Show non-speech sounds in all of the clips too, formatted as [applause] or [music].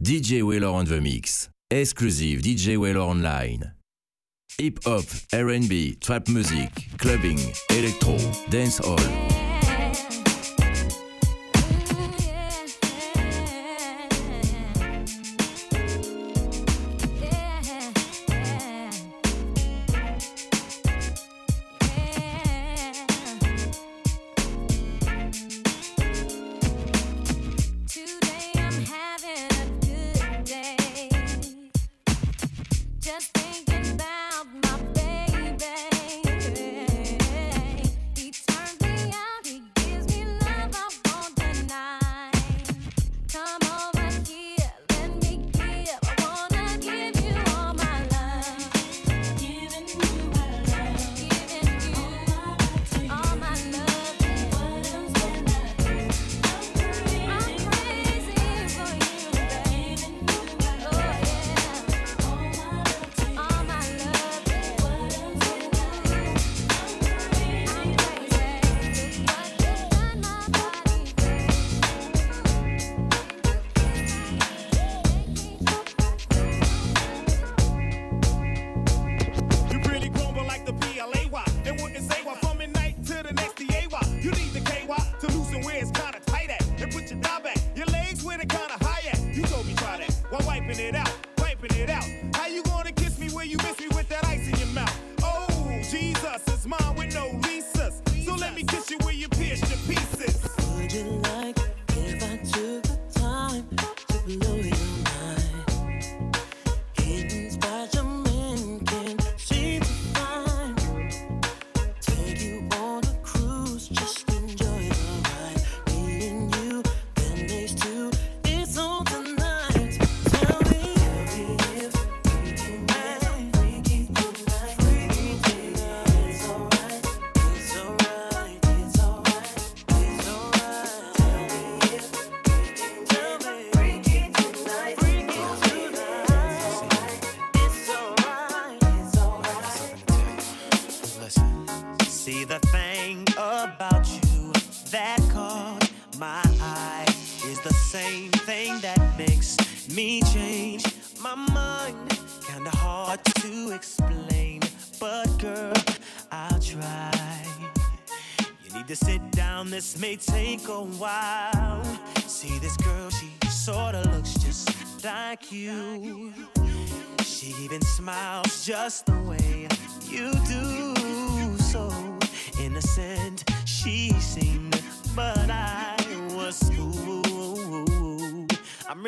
DJ Wheeler on the mix. Exclusive DJ Wheeler online. Hip hop, R&B, trap music, clubbing, electro, dance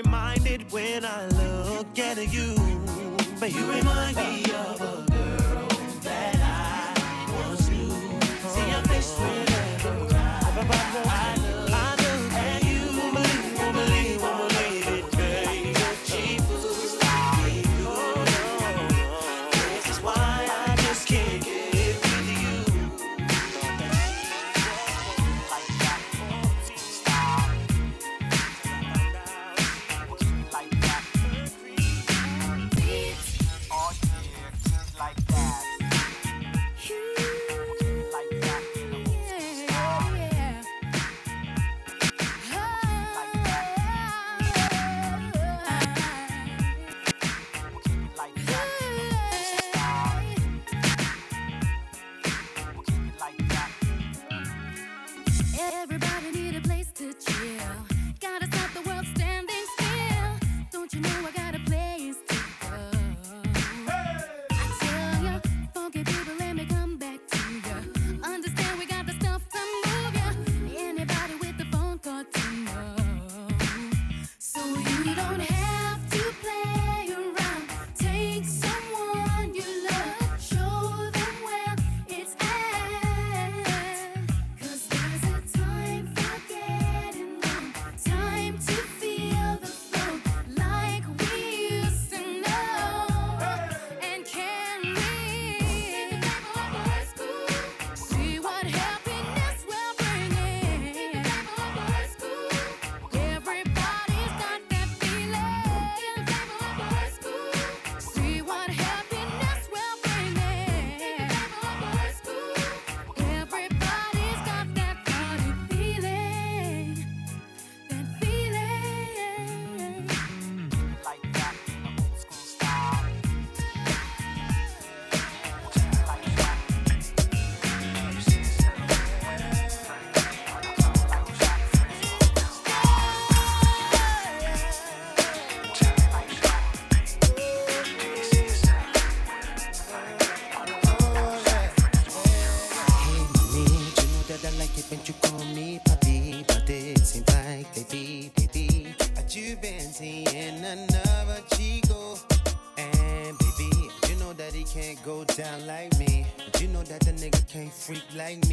reminded when I look at you, but you remind me of a like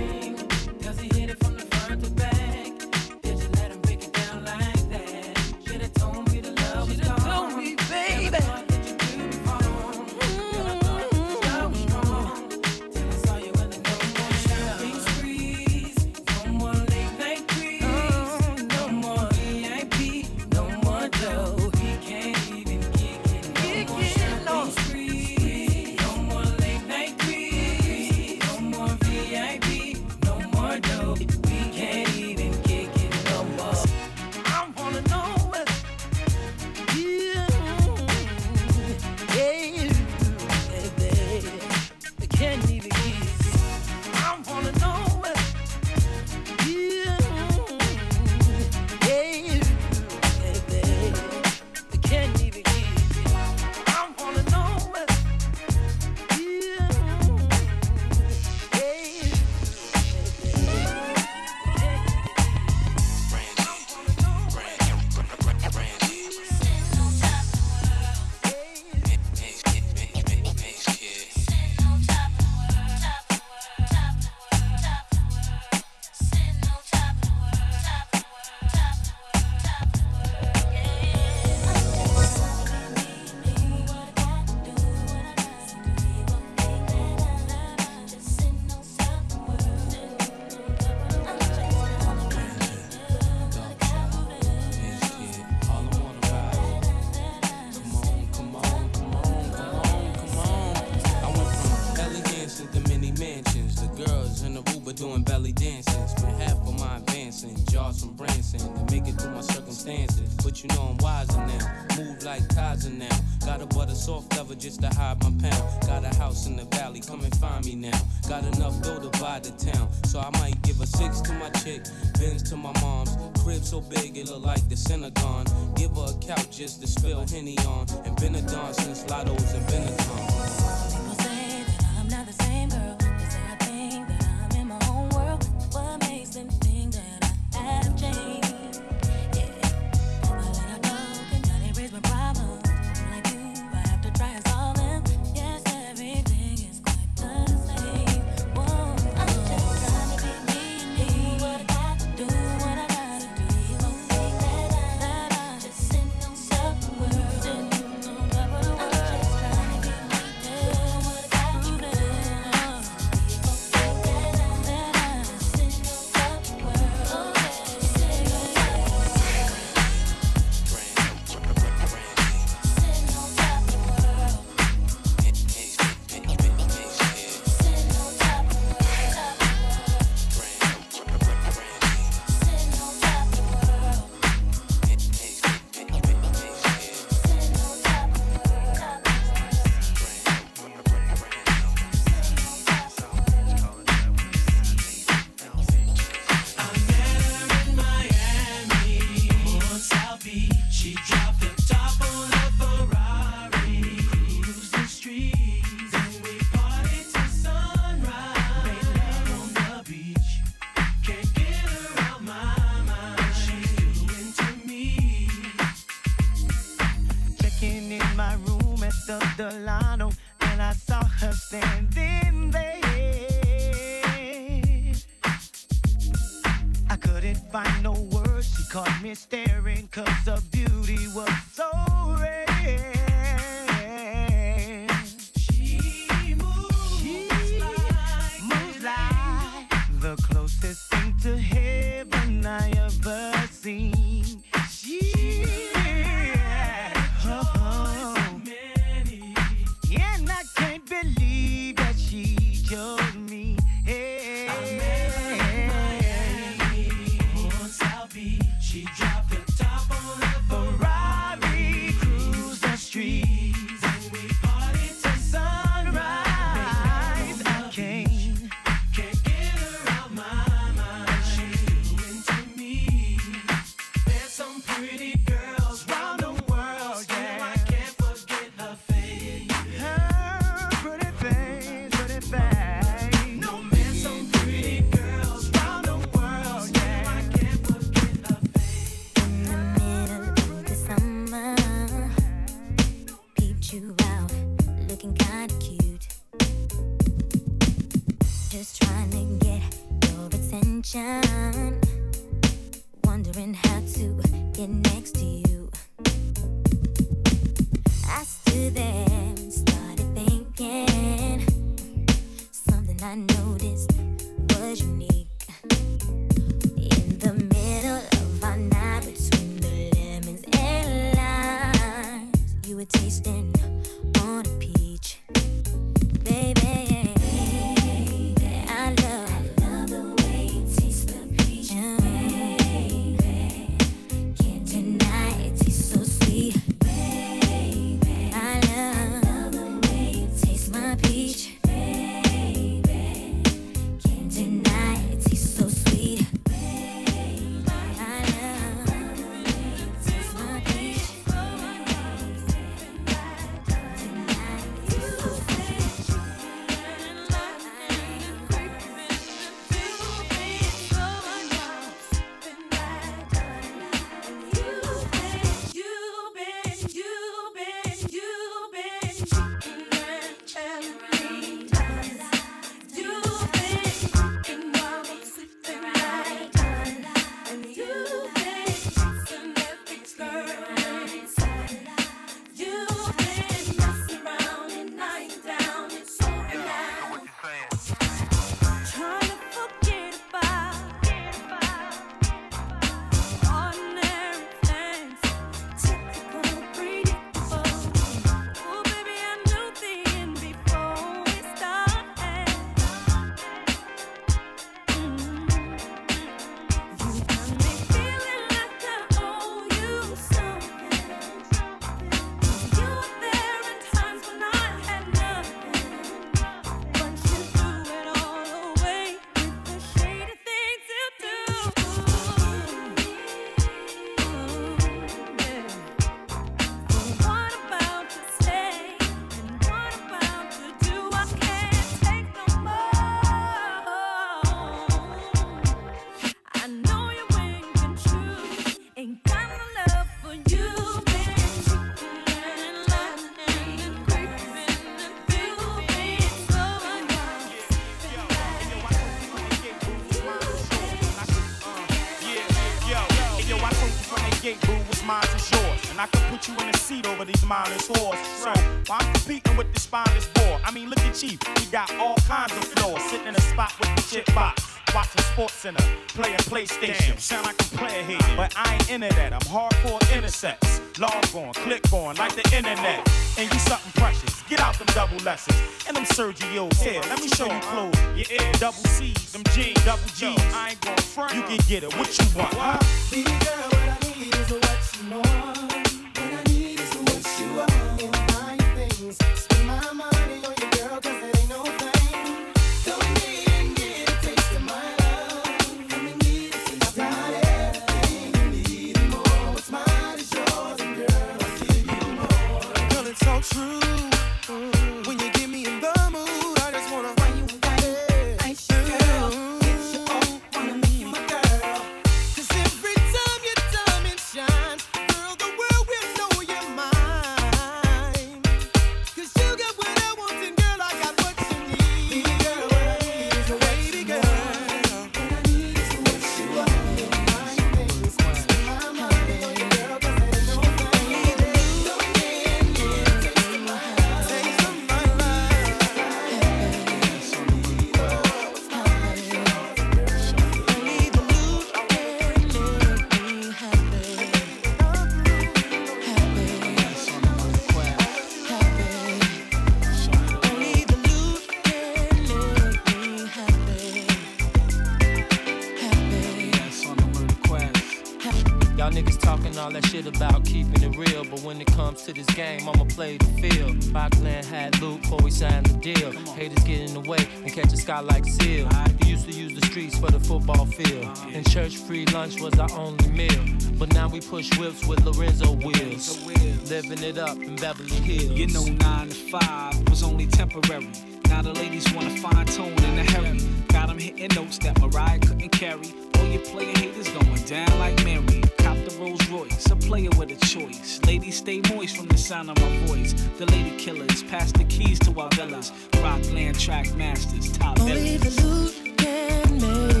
hopes that Mariah couldn't carry. All your player haters going down like Mary. Cop the Rolls Royce, a player with a choice. Ladies stay moist from the sound of my voice. The lady killers pass the keys to our villas. Rockland track masters, top Only the loot can make.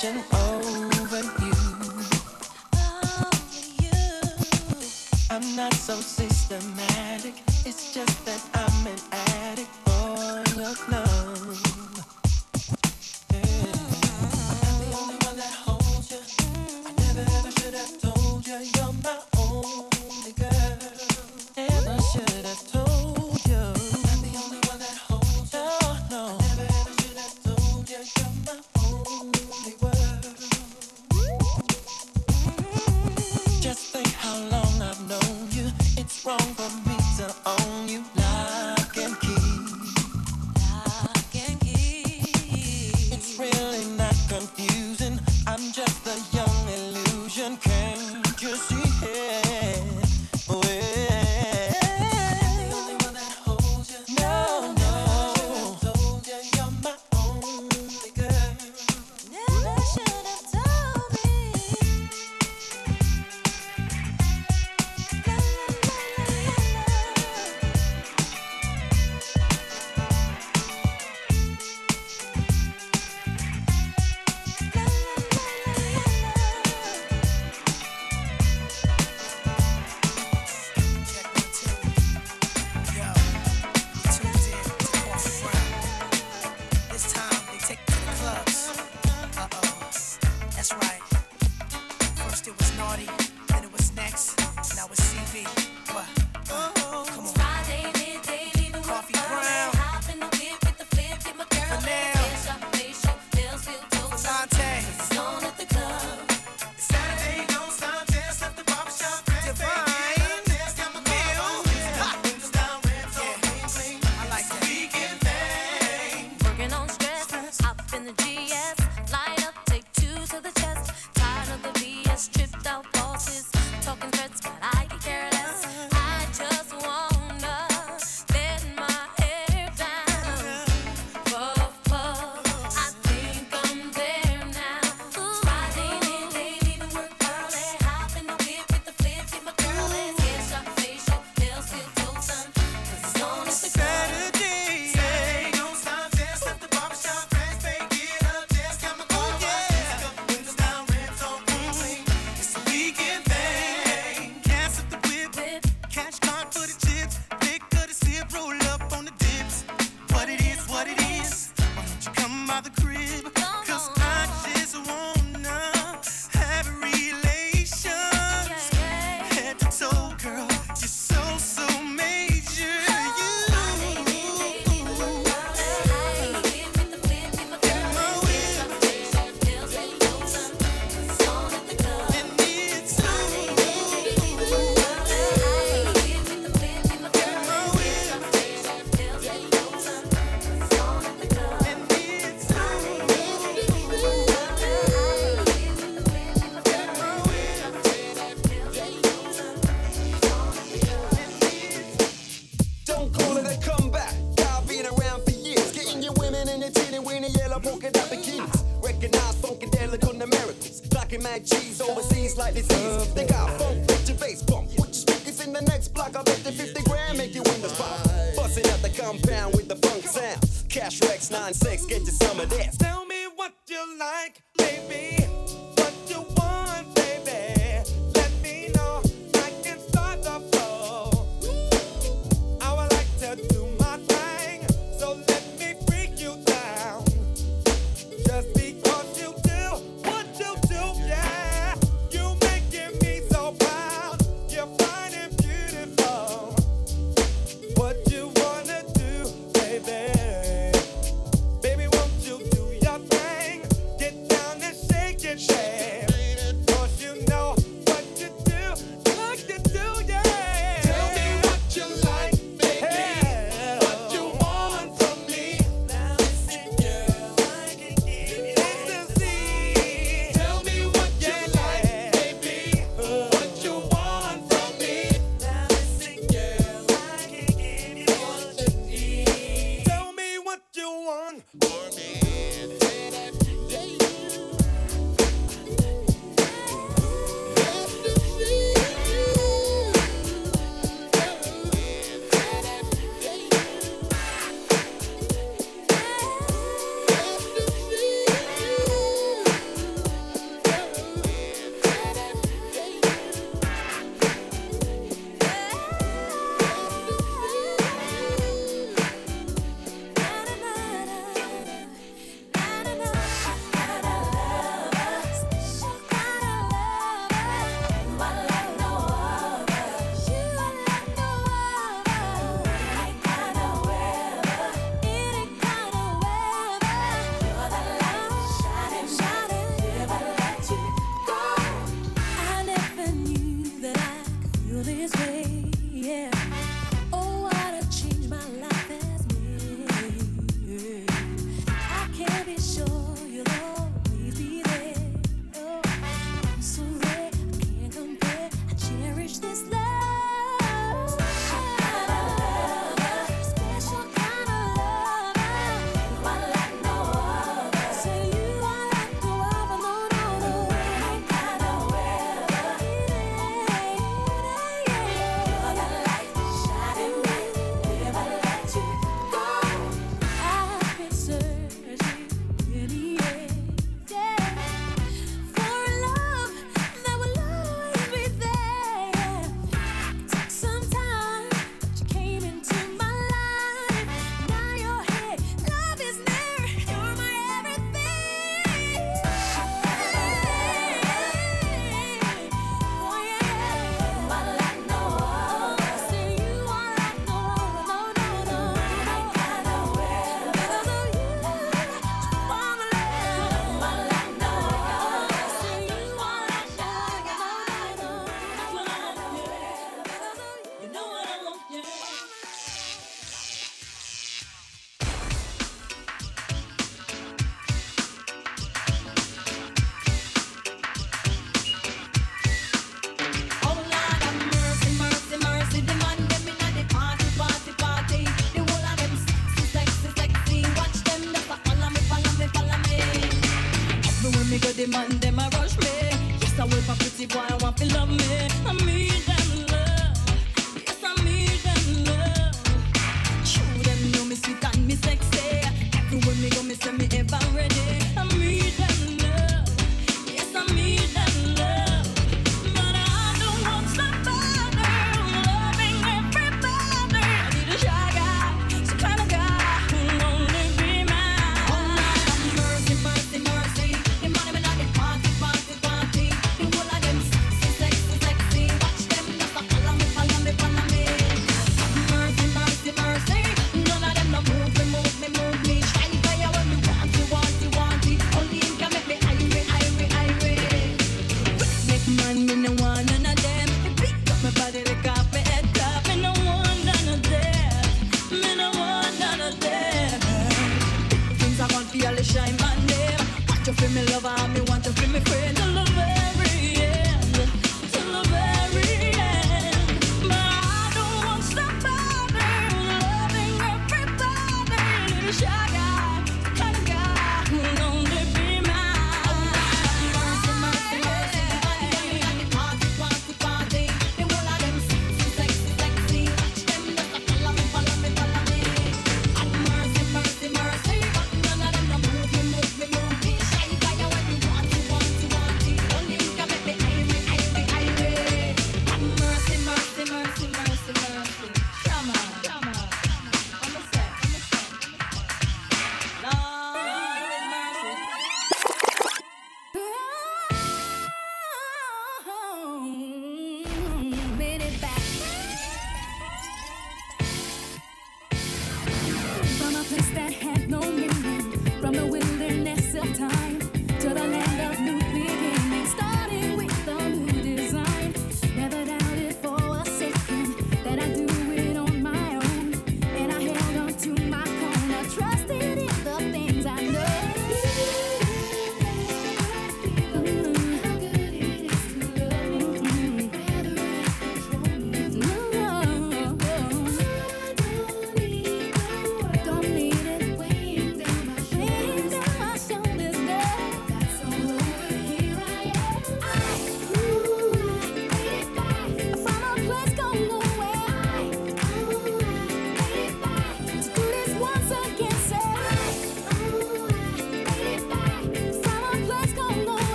Contemplation over you. I'm not so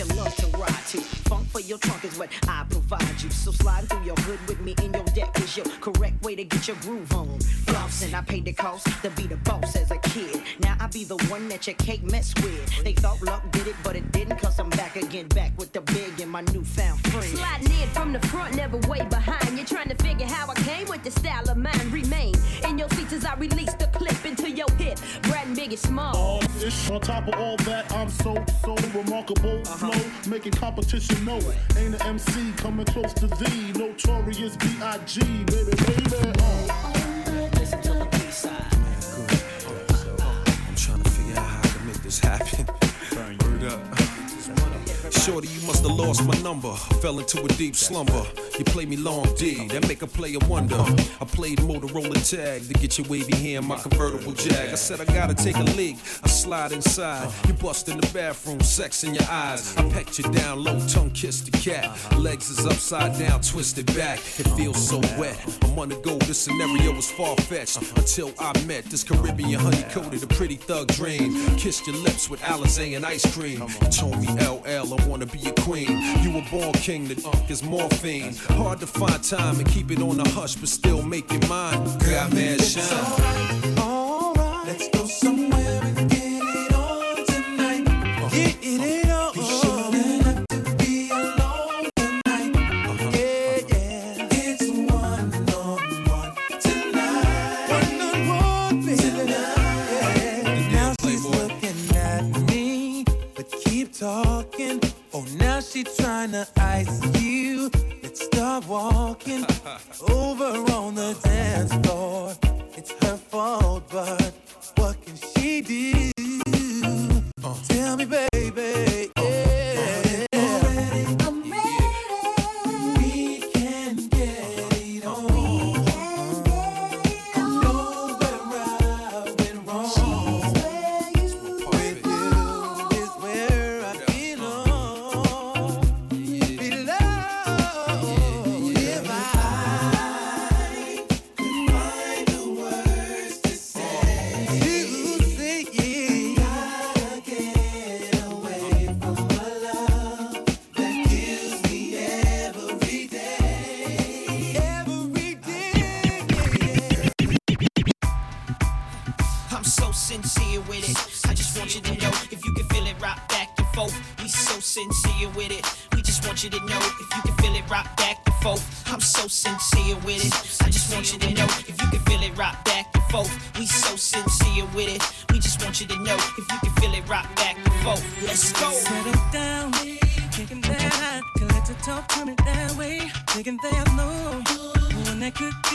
you love to ride to. Funk for your trunk is what I provide you. So sliding through your hood with me in your deck is your correct way to get your groove on. Flossing, I paid the cost to be the boss as a kid. Now I be the one that you can't mess with. They thought luck did it, but it didn't, cause I'm back again, back with the big and my newfound friend. Sliding in from the front, never way behind. You're trying to figure how I came with the style of mine. Remain in your seats as I release the clip into your hip. Brad and Biggie Small. On top of all that, I'm so, so remarkable. Uh-huh flow, making competition know. Ain't an MC coming close to thee. Notorious B.I.G. Baby, baby. Uh. Happen. Shorty, you must have lost my number. Fell into a deep slumber. You play me long D, that make a player wonder. I played Motorola tag to get your wavy hair in my convertible jag. I said I gotta take a leak. I slide inside. You bust in the bathroom, sex in your eyes. I pecked you down low, tongue kiss the cat. Legs is upside down, twisted back. It feels so wet. I'm on the go. This scenario was far fetched until I met this Caribbean honey coated, a pretty thug dream. Kissed your lips with Alizé and ice cream. You told me LL wanna be a queen. You were born king, the uh, is morphine. Hard to find time and keep it on the hush, but still make your mind. Got mad shine. She trying to ice you. Let's start walking [laughs] over on the dance floor. It's her fault, but what can she do? Uh. Tell me, baby. just want you to know if you can feel it, rock back and forth. We so sincere with it. We just want you to know if you can feel it, rock back and forth. Let's go. Set Settle down, kicking that, high. collect the talk coming that way, thinking there's no one that could.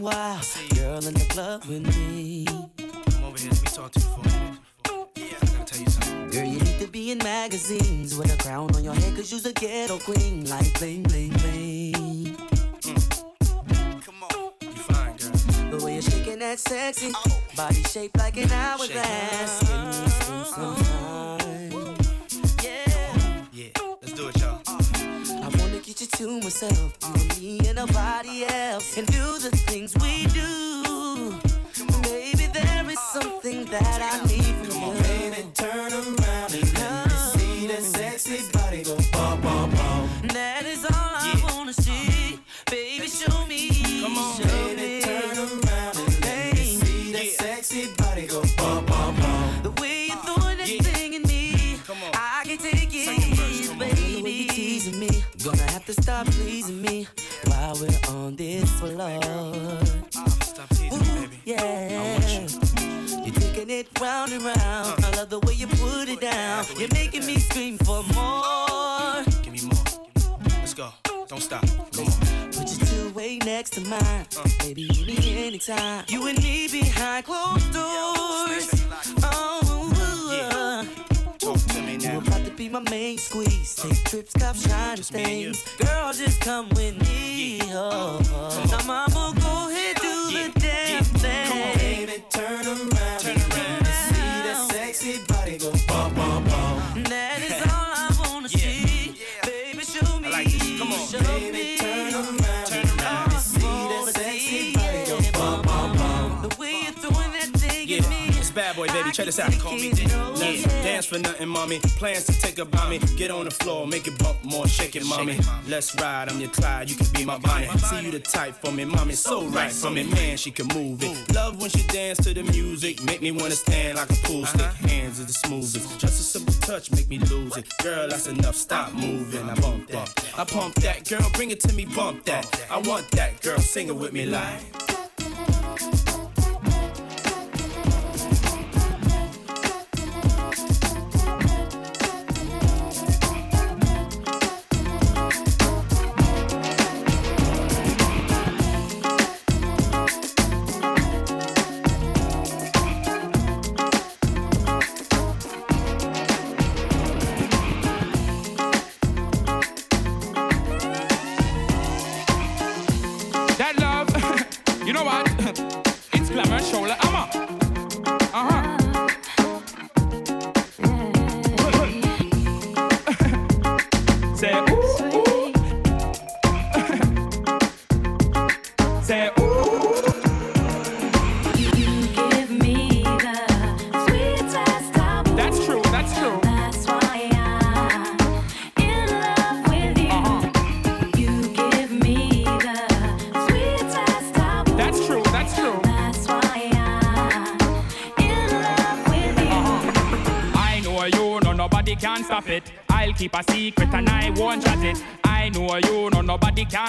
wild. Girl in the club with me. Come over here, let me talk to you for a minute. Girl, you need to be in magazines with a crown on your head, cause you's a ghetto queen. Like bling, bling, bling. Mm. Come on, you fine, girl. The way you're shaking that sexy oh. body shaped like an hourglass. Give me some time. To myself, and me and nobody else, and do the things we do. Maybe there is something that I need from you. Baby, turn around and let me see that sexy body go bum, bum, bum. On this floor. Stop teasing me, baby. Yeah. You're taking it round and round. Uh. I love the way you put it down. You're making me scream for more. Give me more. Let's go. Don't stop. Come on. Put your two way next to mine. Uh. Baby, you me anytime. You and me behind closed doors. Oh, oh, oh. Be my main squeeze. Take trips, cop shiny Just me and you. things. Girl, just come with me. Oh. Now, mama, go ahead, do the damn thing. Baby, turn around boy, baby. Check this out. Call me Dick. Yeah. Dance for nothing, mommy. Plans to take a mommy. Get on the floor, make it bump more, shake it, mommy. Let's ride, I'm your Clyde, you can be my Bonnie. See you the type for me, mommy. So right for me, man. She can move it. Love when she dance to the music, make me wanna stand like a pool stick. Uh-huh. Hands are the smoothest. Just a simple touch, make me lose it. Girl, that's enough. Stop moving. I bump that. I pump that. Girl, bring it to me, bump that. I want that. Girl, sing it with me like.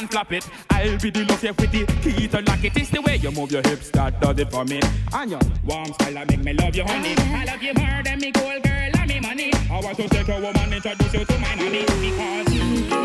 Nobody can it. I'll be the love you with the key to lock it. It's the way you move your hips that does it for me. And your warm style that make me love you, honey. I love you more than me gold girl and me money. I want to take a woman, introduce you to my money because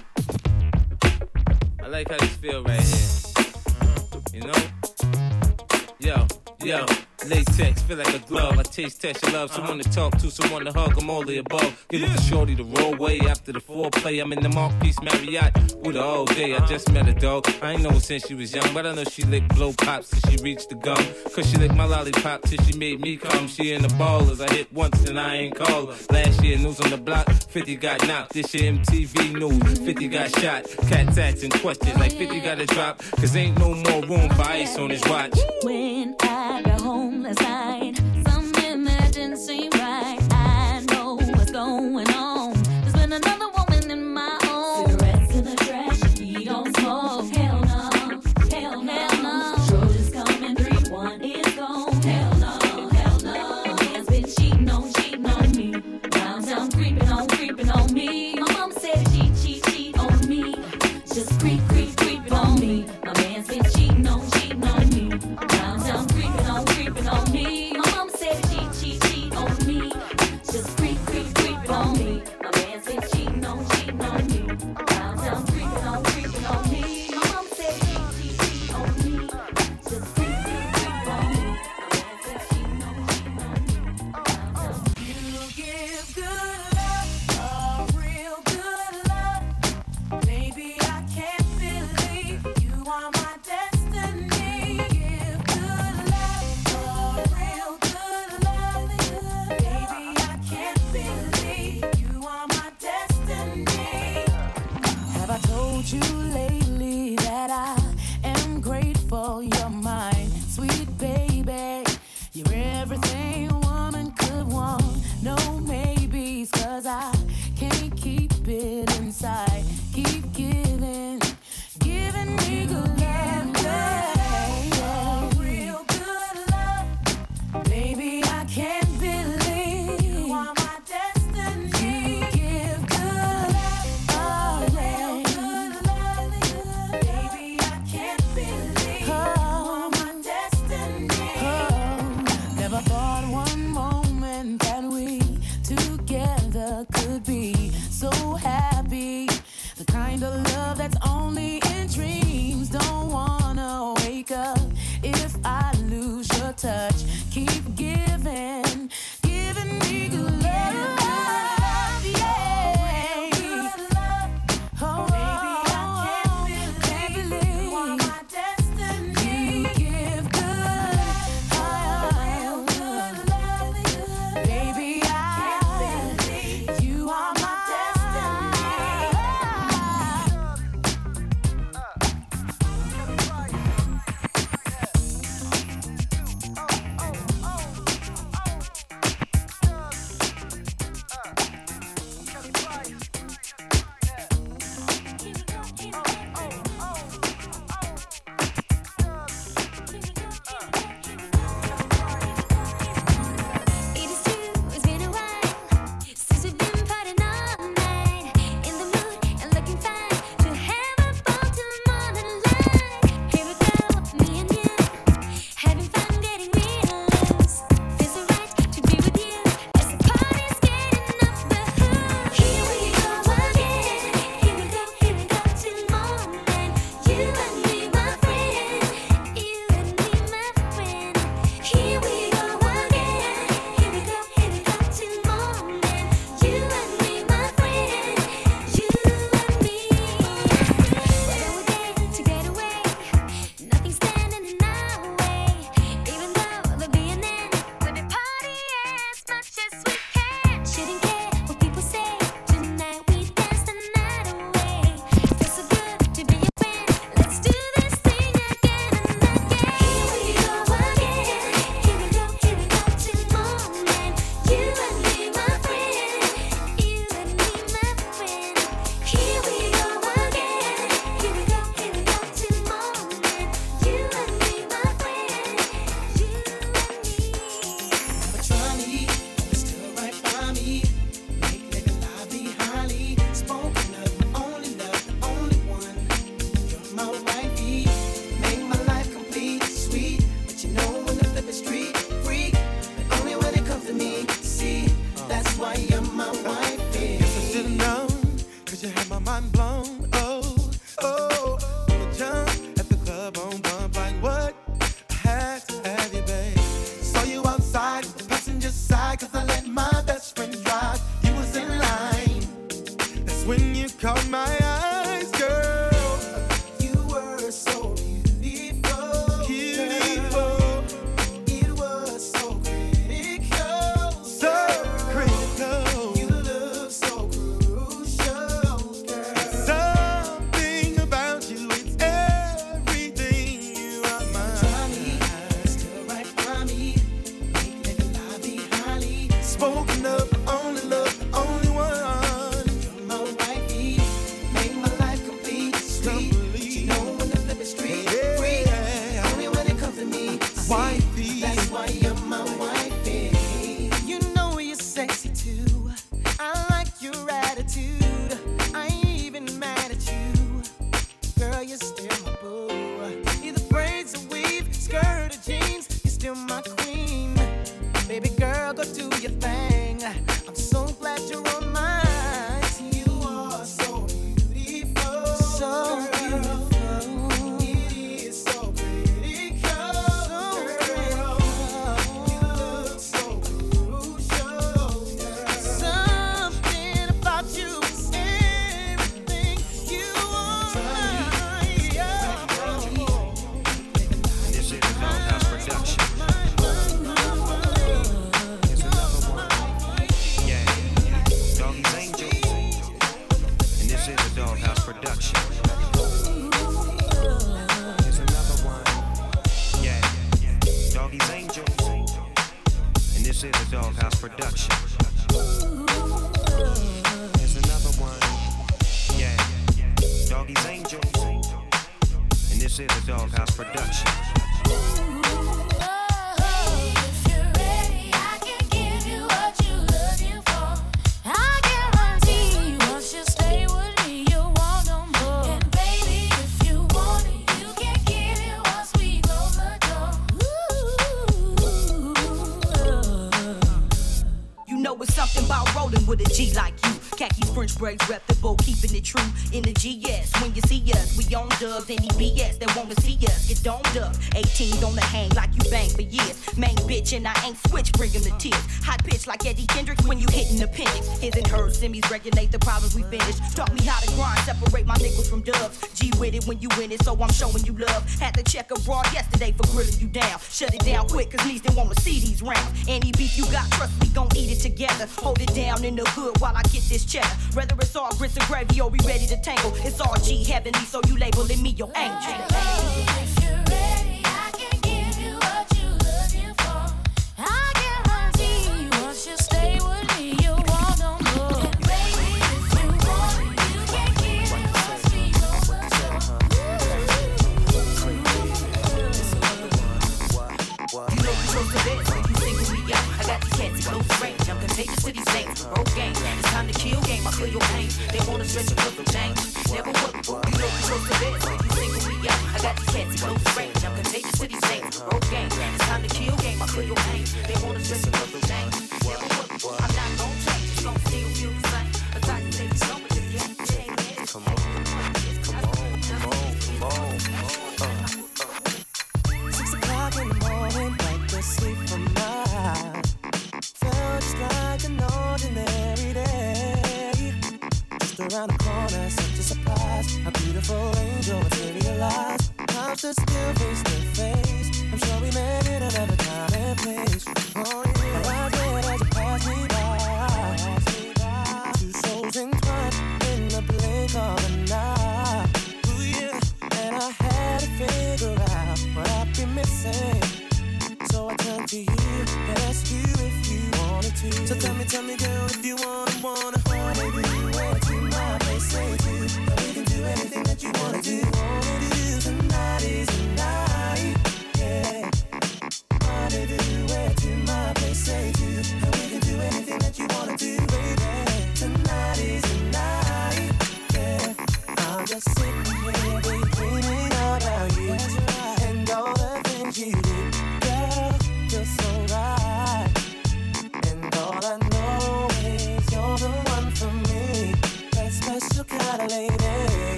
like how this feel right here. You know? Yo, yo. Latex, feel like a glove. I taste test your love. Someone to talk to, someone to hug. I'm all the above. Give yeah. a shorty the roll way after the foreplay. I'm in the Marquise Marriott with her all day. I uh-huh. just met her dog. I ain't know since she was young, but I know she licked blow pops till she reached the gum. Cause she licked my lollipop till she made me come. She in the ballers. I hit once and I ain't call her. Last year, news on the block 50 got knocked. This year, MTV news 50 got shot. Cat tats and questions like 50 gotta drop. Cause ain't no more room for ice on his watch. When I homeless. I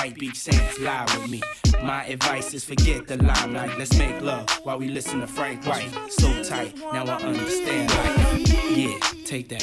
White Beach Saints lie with me. My advice is forget the limelight. Let's make love while we listen to Frank White. So tight, now I understand. Yeah, take that.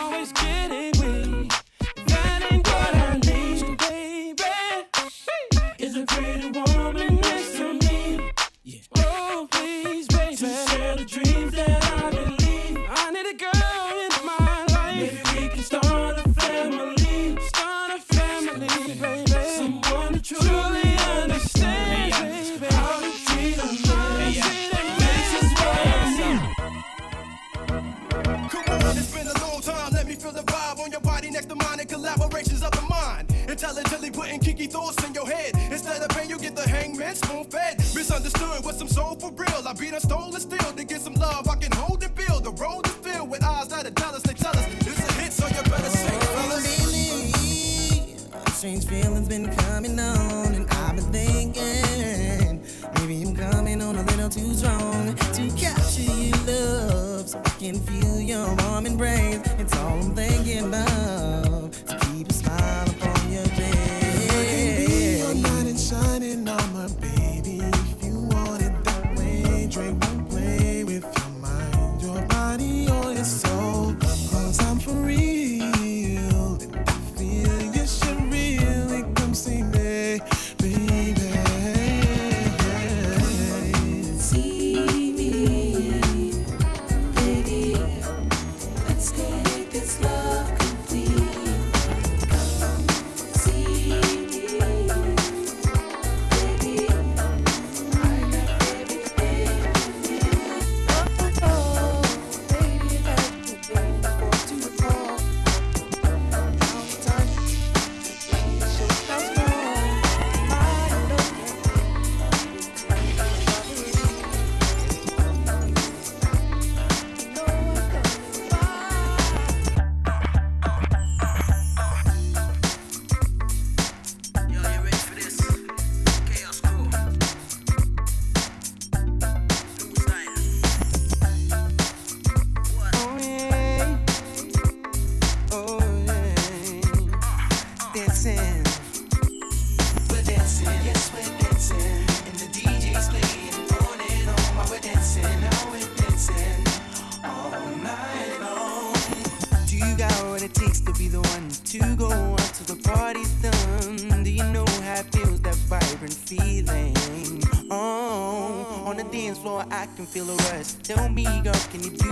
Always getting weak. Intelligently putting kinky thoughts in your head. Instead of pain, you get the hangman spoon fed. Misunderstood with some soul for real. I beat a stolen steel to get some love I can hold and build. The road is filled with eyes that are jealous. They tell us it's a hit, so you better fellas. Strange feelings been coming on, and I've been thinking maybe I'm coming on a little too strong to capture your love, so I can feel your warm embrace. It's all I'm thinking about can feel a rush. Tell me, girl, can you do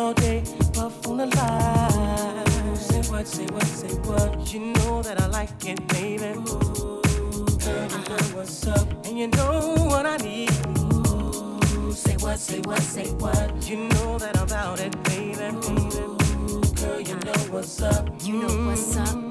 all day, puff on the line. Say what, say what, say what. You know that I like it, baby. Uh-huh. Ooh, what's up, and you know what I need. Say what, say what, say what. You know that I'm about it, baby. Girl, you know what's up. You know what's up.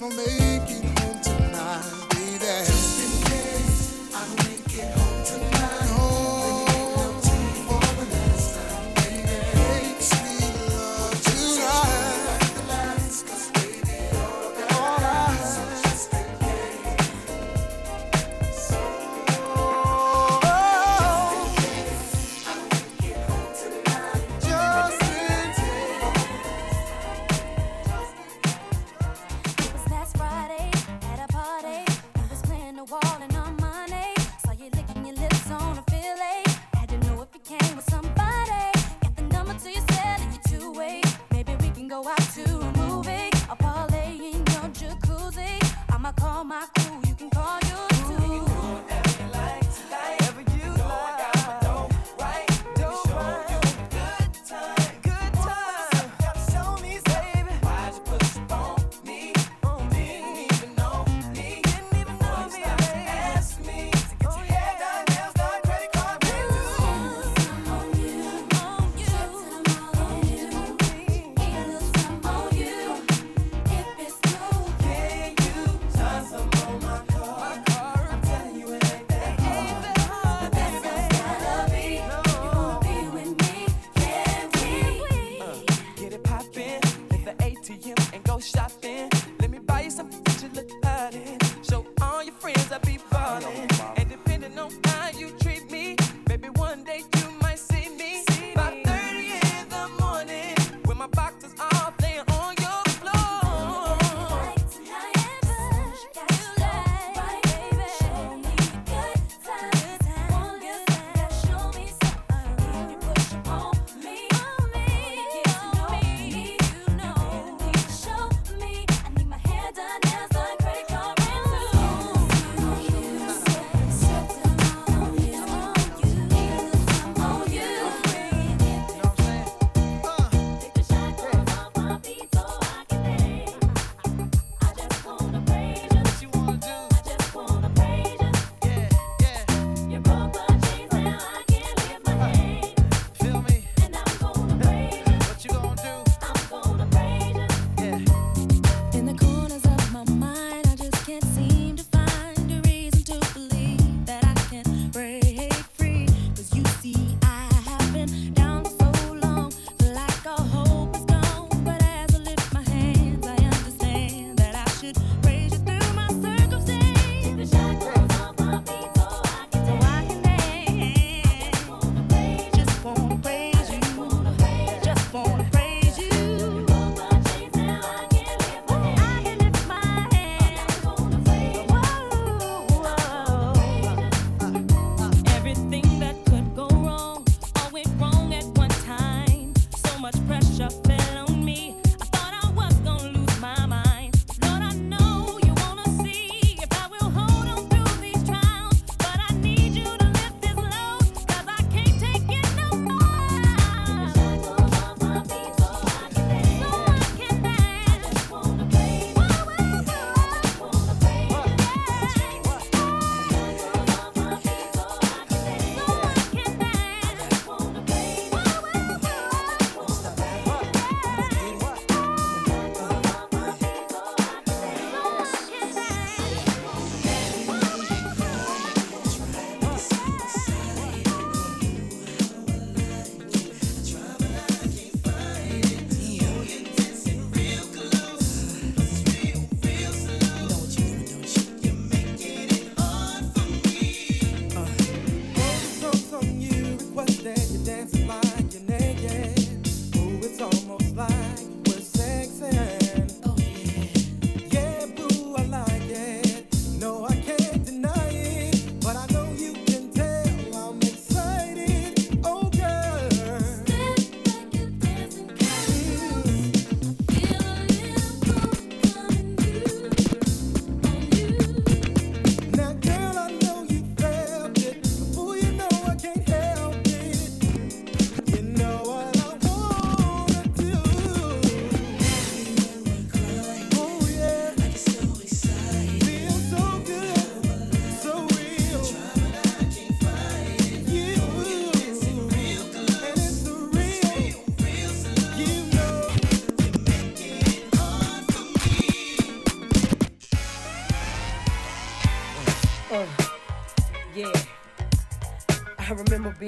I don't make. it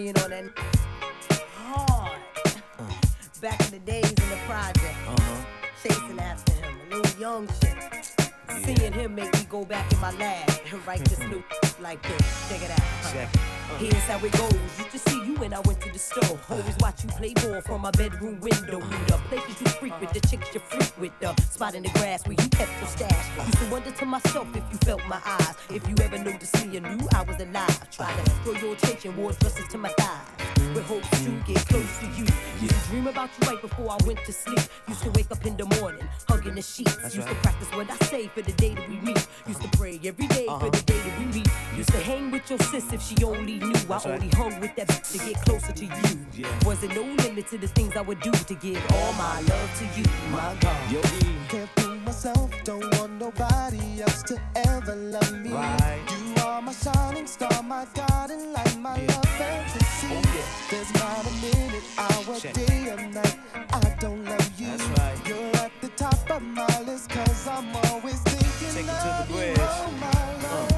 being on that hard back in the days in the project, uh-huh. chasing after him, a little young shit. Seeing him make me go back in my lab and write this new [laughs] like this. Check it out. huh? Here's how it goes. Used to see you when I went to the store. Always watch you play ball from my bedroom window. Dream about you right before I went to sleep. Used to wake up in the morning, hugging the sheets. Used to practice what I say for the day that we meet. Used to pray every day for the day that we meet. Used to hang with your sis if she only knew. I only hung with that bitch to get closer to you. Yeah. Wasn't no limit to the things I would do to give all my love to you, my God. Can't fool myself, don't want nobody else to ever love me. You are my shining star, my guiding light, my love fantasy. There's not a minute, hour, day, or night I don't love you. You're at the top of my list, cause I'm always thinking of you. Oh, my love.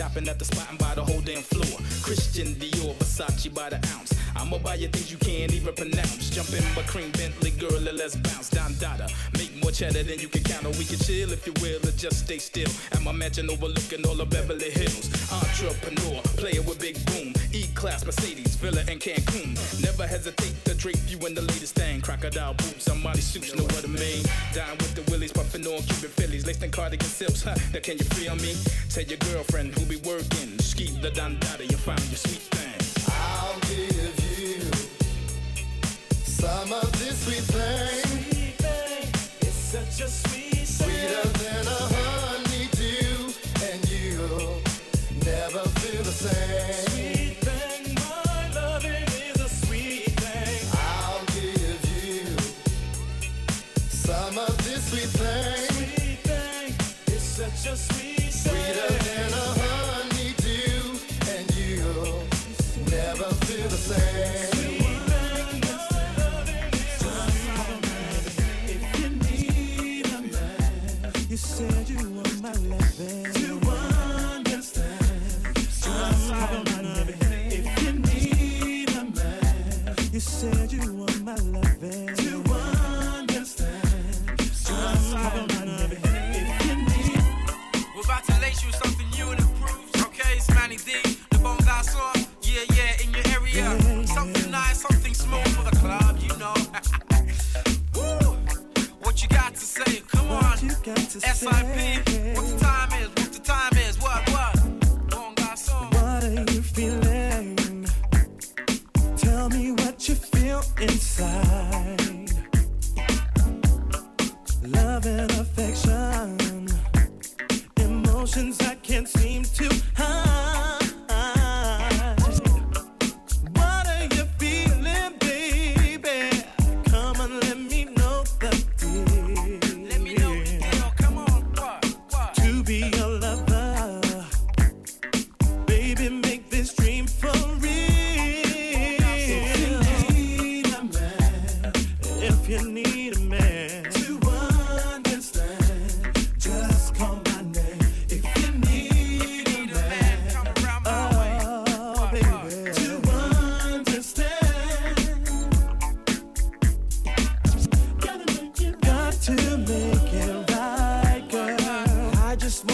Shopping at the spot and buy the whole damn floor. Christian Dior, Versace by the ounce. I'ma buy you things you can't even pronounce. Jump in my cream Bentley, girl, and let's bounce. Don Dada, make more cheddar than you can count. Or we can chill if you will, or just stay still. At my mansion overlooking all of Beverly Hills. Entrepreneur, player with big boom. E-class Mercedes, Villa and Cancun. Never hesitate to drape you in the latest thing. Crocodile boots, somebody suits, know what I mean. Dine with the willies, puffin' on Cuban Phillies, laced in cardigan silks. Huh, now can you feel me? Tell your girlfriend who be working, ski the dandada, you found your sweet thing. I'll some of this we play.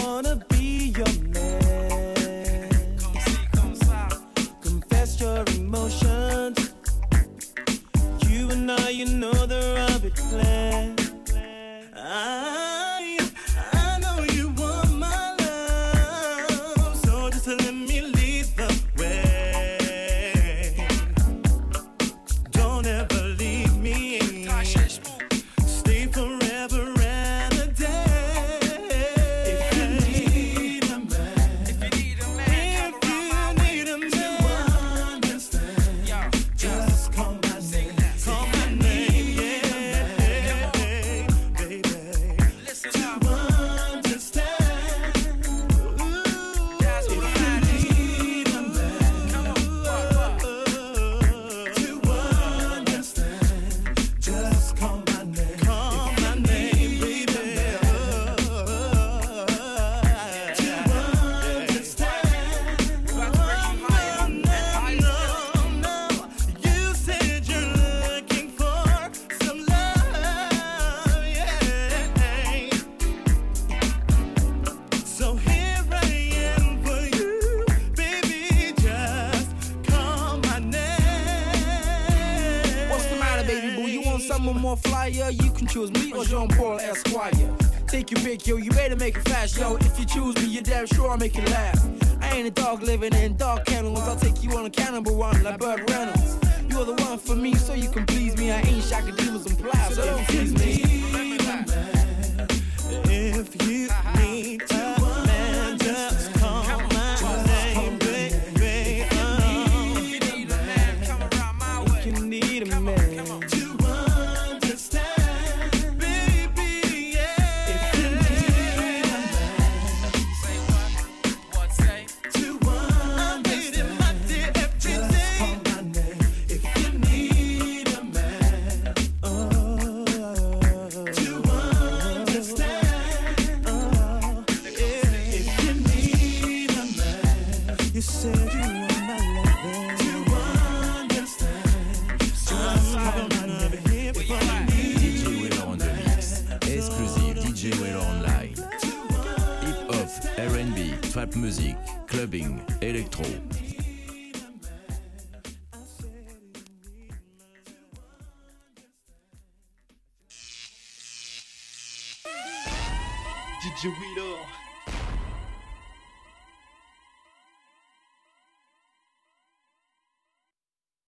wanna be your pick, yo, you